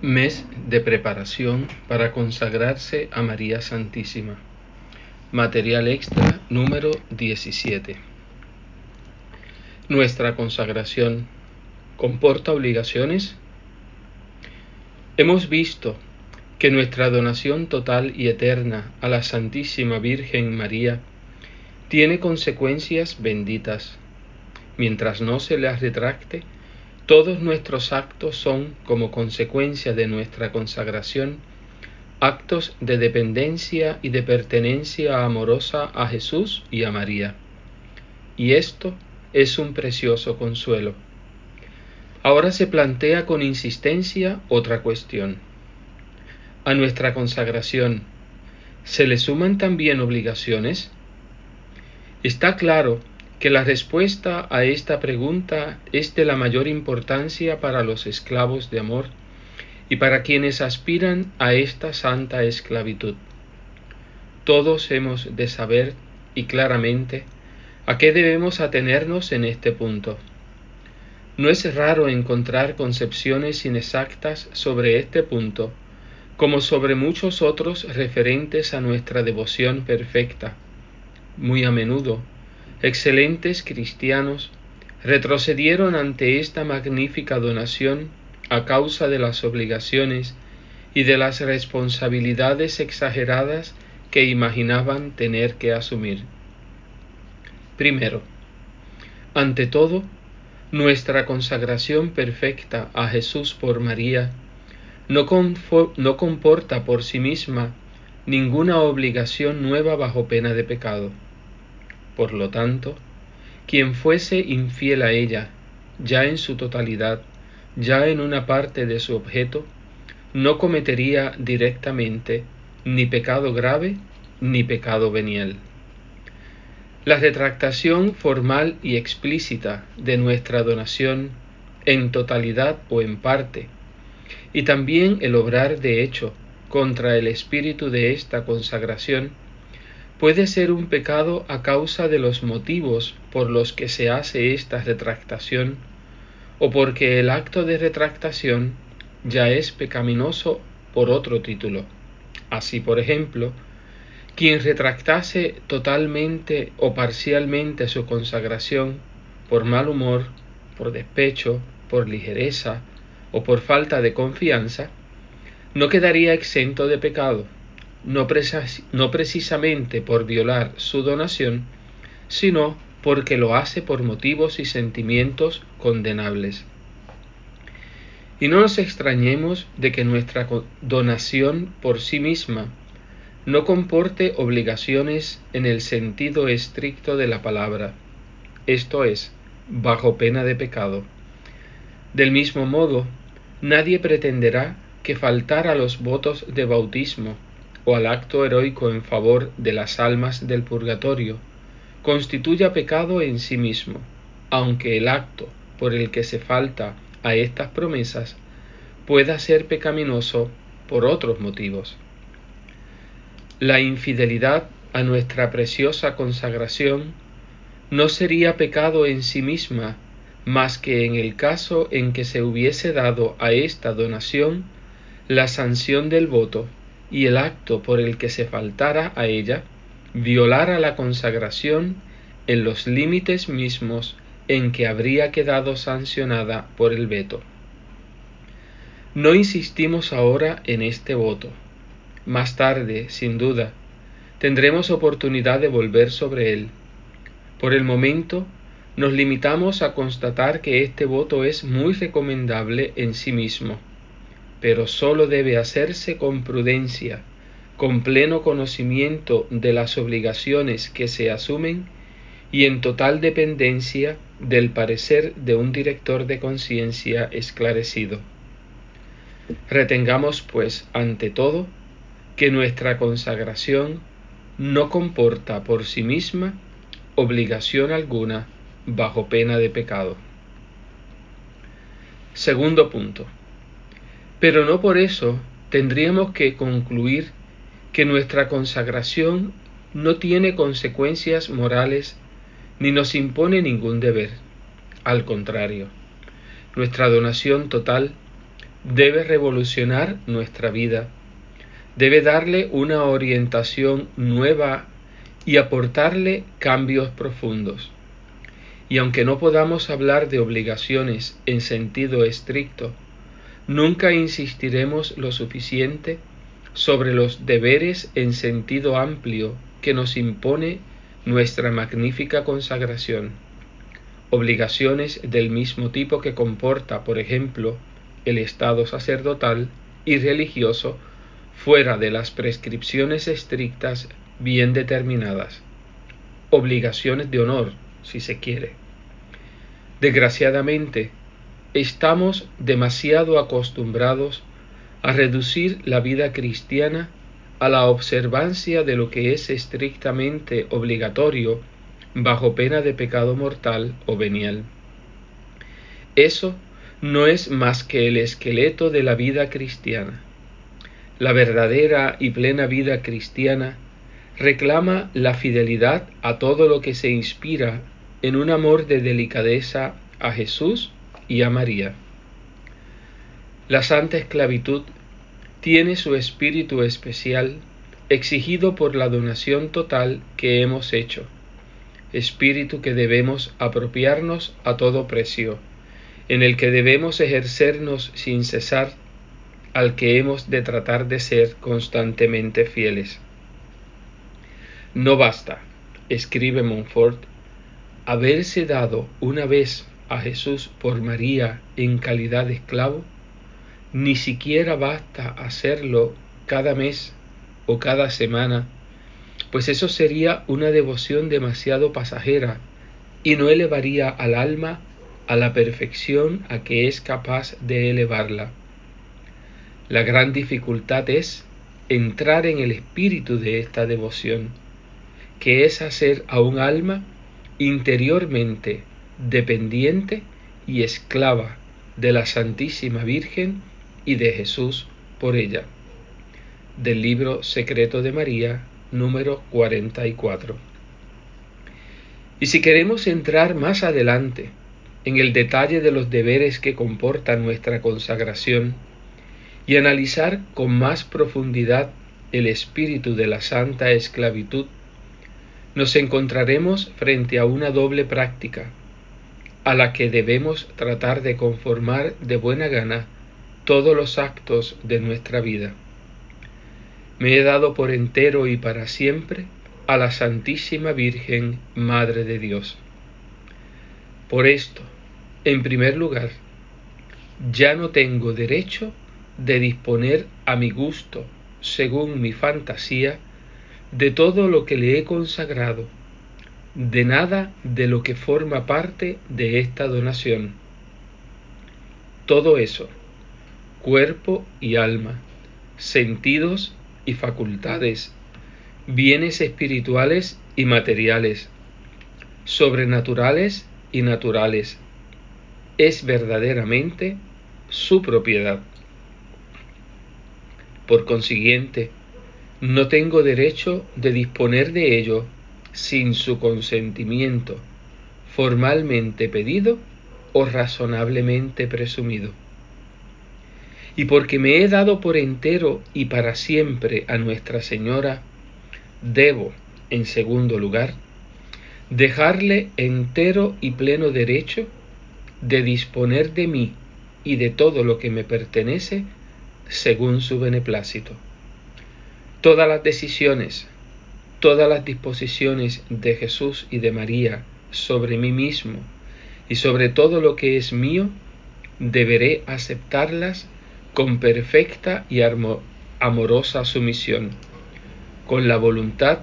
Mes de preparación para consagrarse a María Santísima. Material extra número 17. Nuestra consagración comporta obligaciones. Hemos visto que nuestra donación total y eterna a la Santísima Virgen María tiene consecuencias benditas. Mientras no se las retracte, todos nuestros actos son, como consecuencia de nuestra consagración, actos de dependencia y de pertenencia amorosa a Jesús y a María. Y esto es un precioso consuelo. Ahora se plantea con insistencia otra cuestión. A nuestra consagración, ¿se le suman también obligaciones? Está claro que la respuesta a esta pregunta es de la mayor importancia para los esclavos de amor y para quienes aspiran a esta santa esclavitud. Todos hemos de saber y claramente a qué debemos atenernos en este punto. No es raro encontrar concepciones inexactas sobre este punto, como sobre muchos otros referentes a nuestra devoción perfecta. Muy a menudo, excelentes cristianos retrocedieron ante esta magnífica donación a causa de las obligaciones y de las responsabilidades exageradas que imaginaban tener que asumir. Primero, ante todo, nuestra consagración perfecta a Jesús por María no, no, comporta por sí misma ninguna obligación nueva bajo pena de pecado. Por lo tanto, quien fuese infiel a ella, ya en su totalidad, ya en una parte de su objeto, no cometería directamente ni pecado grave ni pecado venial. La retractación formal y explícita de nuestra donación en totalidad o en parte, y también el obrar de hecho contra el espíritu de esta consagración, puede ser un pecado a causa de los motivos por los que se hace esta retractación o porque el acto de retractación ya es pecaminoso por otro título. Así, por ejemplo, quien retractase totalmente o parcialmente su consagración por mal humor, por despecho, por ligereza o por falta de confianza, no quedaría exento de pecado no, precisamente por violar su donación, sino porque lo hace por motivos y sentimientos condenables. Y no nos extrañemos de que nuestra donación por sí misma no comporte obligaciones en el sentido estricto de la palabra, esto es, bajo pena de pecado. Del mismo modo, nadie pretenderá que faltar a los votos de bautismo o al acto heroico en favor de las almas del purgatorio, constituya pecado en sí mismo, aunque el acto por el que se falta a estas promesas pueda ser pecaminoso por otros motivos. La infidelidad a nuestra preciosa consagración no sería pecado en sí misma más que en el caso en que se hubiese dado a esta donación la sanción del voto y el acto por el que se faltara a ella violara la consagración en los límites mismos en que habría quedado sancionada por el veto. No insistimos ahora en este voto. Más tarde, sin duda, tendremos oportunidad de volver sobre él. Por el momento, nos limitamos a constatar que este voto es muy recomendable en sí mismo pero sólo debe hacerse con prudencia, con pleno conocimiento de las obligaciones que se asumen y en total dependencia del parecer de un director de conciencia esclarecido. Retengamos, pues, ante todo, que nuestra consagración no comporta por sí misma obligación alguna bajo pena de pecado. Segundo punto. Pero no por eso tendríamos que concluir que nuestra consagración no tiene consecuencias morales ni nos impone ningún deber. Al contrario, nuestra donación total debe revolucionar nuestra vida, debe darle una orientación nueva y aportarle cambios profundos. Y aunque no podamos hablar de obligaciones en sentido estricto, nunca insistiremos lo suficiente sobre los deberes en sentido amplio que nos impone nuestra magnífica consagración. Obligaciones del mismo tipo que comporta, por ejemplo, el estado sacerdotal y religioso fuera de las prescripciones estrictas bien determinadas. Obligaciones de honor, si se quiere. Desgraciadamente, estamos demasiado acostumbrados a reducir la vida cristiana a la observancia de lo que es estrictamente obligatorio bajo pena de pecado mortal o venial. Eso no es más que el esqueleto de la vida cristiana. La verdadera y plena vida cristiana reclama la fidelidad a todo lo que se inspira en un amor de delicadeza a Jesús y a María. La santa esclavitud tiene su espíritu especial exigido por la donación total que hemos hecho, espíritu que debemos apropiarnos a todo precio, en el que debemos ejercernos sin cesar, al que hemos de tratar de ser constantemente fieles. No basta, escribe Montfort, haberse dado una vez a Jesús por María en calidad de esclavo, ni siquiera basta hacerlo cada mes o cada semana, pues eso sería una devoción demasiado pasajera y no elevaría al alma a la perfección a que es capaz de elevarla. La gran dificultad es entrar en el espíritu de esta devoción, que es hacer a un alma interiormente dependiente y esclava de la Santísima Virgen y de Jesús por ella. Del libro Secreto de María, número 44. Y si queremos entrar más adelante en el detalle de los deberes que comporta nuestra consagración y analizar con más profundidad el espíritu de la santa esclavitud, nos encontraremos frente a una doble práctica, a la que debemos tratar de conformar de buena gana todos los actos de nuestra vida. Me he dado por entero y para siempre a la Santísima Virgen, Madre de Dios. Por esto, en primer lugar, ya no tengo derecho de disponer a mi gusto, según mi fantasía, de todo lo que le he consagrado, de nada de lo que forma parte de esta donación. Todo eso, cuerpo y alma, sentidos y facultades, bienes espirituales y materiales, sobrenaturales y naturales. Es verdaderamente su propiedad. Por consiguiente, no tengo derecho de disponer de ello sin su consentimiento, formalmente pedido o razonablemente presumido y porque me he dado por entero y para siempre a Nuestra Señora, debo, en segundo lugar, dejarle entero y pleno derecho de disponer de mí y de todo lo que me pertenece según su beneplácito. Todas las decisiones, todas las disposiciones de Jesús y de María sobre mí mismo y sobre todo lo que es mío, deberé aceptarlas con perfecta y amorosa sumisión. Con la voluntad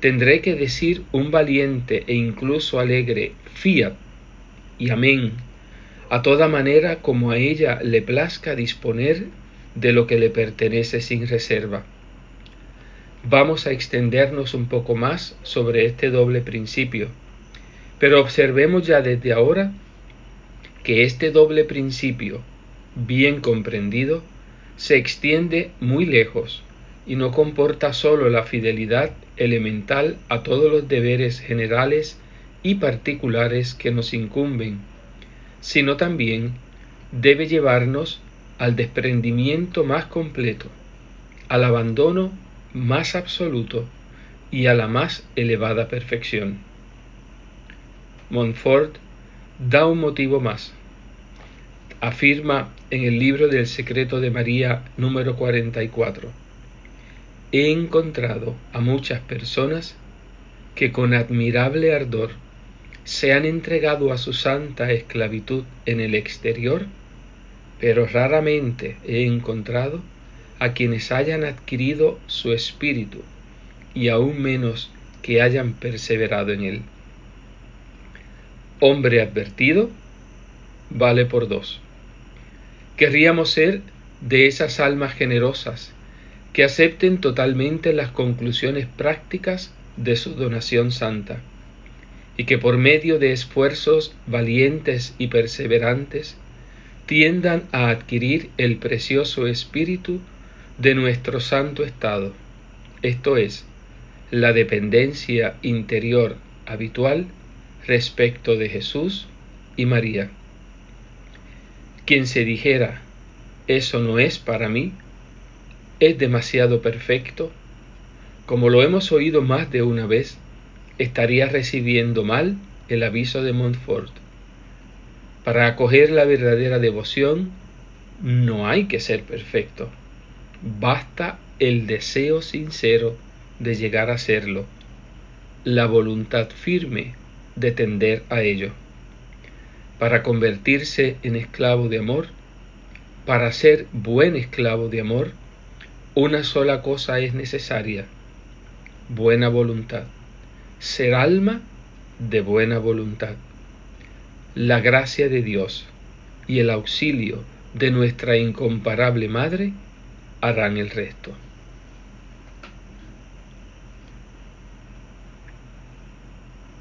tendré que decir un valiente e incluso alegre fiat y amén, a toda manera como a ella le plazca disponer de lo que le pertenece sin reserva. Vamos a extendernos un poco más sobre este doble principio, pero observemos ya desde ahora que este doble principio bien comprendido, se extiende muy lejos y no comporta sólo la fidelidad elemental a todos los deberes generales y particulares que nos incumben, sino también debe llevarnos al desprendimiento más completo, al abandono más absoluto y a la más elevada perfección. Montfort da un motivo más. Afirma en el libro del secreto de María número 44. He encontrado a muchas personas que con admirable ardor se han entregado a su santa esclavitud en el exterior, pero raramente he encontrado a quienes hayan adquirido su espíritu y aún menos que hayan perseverado en él. Hombre advertido vale por dos. Querríamos ser de esas almas generosas que acepten totalmente las conclusiones prácticas de su donación santa y que por medio de esfuerzos valientes y perseverantes tiendan a adquirir el precioso espíritu de nuestro santo estado, esto es, la dependencia interior habitual respecto de Jesús y María. Quien se dijera, eso no es para mí, es demasiado perfecto, como lo hemos oído más de una vez, estaría recibiendo mal el aviso de Montfort. Para acoger la verdadera devoción no hay que ser perfecto, basta el deseo sincero de llegar a serlo, la voluntad firme de tender a ello. Para convertirse en esclavo de amor, para ser buen esclavo de amor, una sola cosa es necesaria, buena voluntad. Ser alma de buena voluntad. La gracia de Dios y el auxilio de nuestra incomparable Madre harán el resto.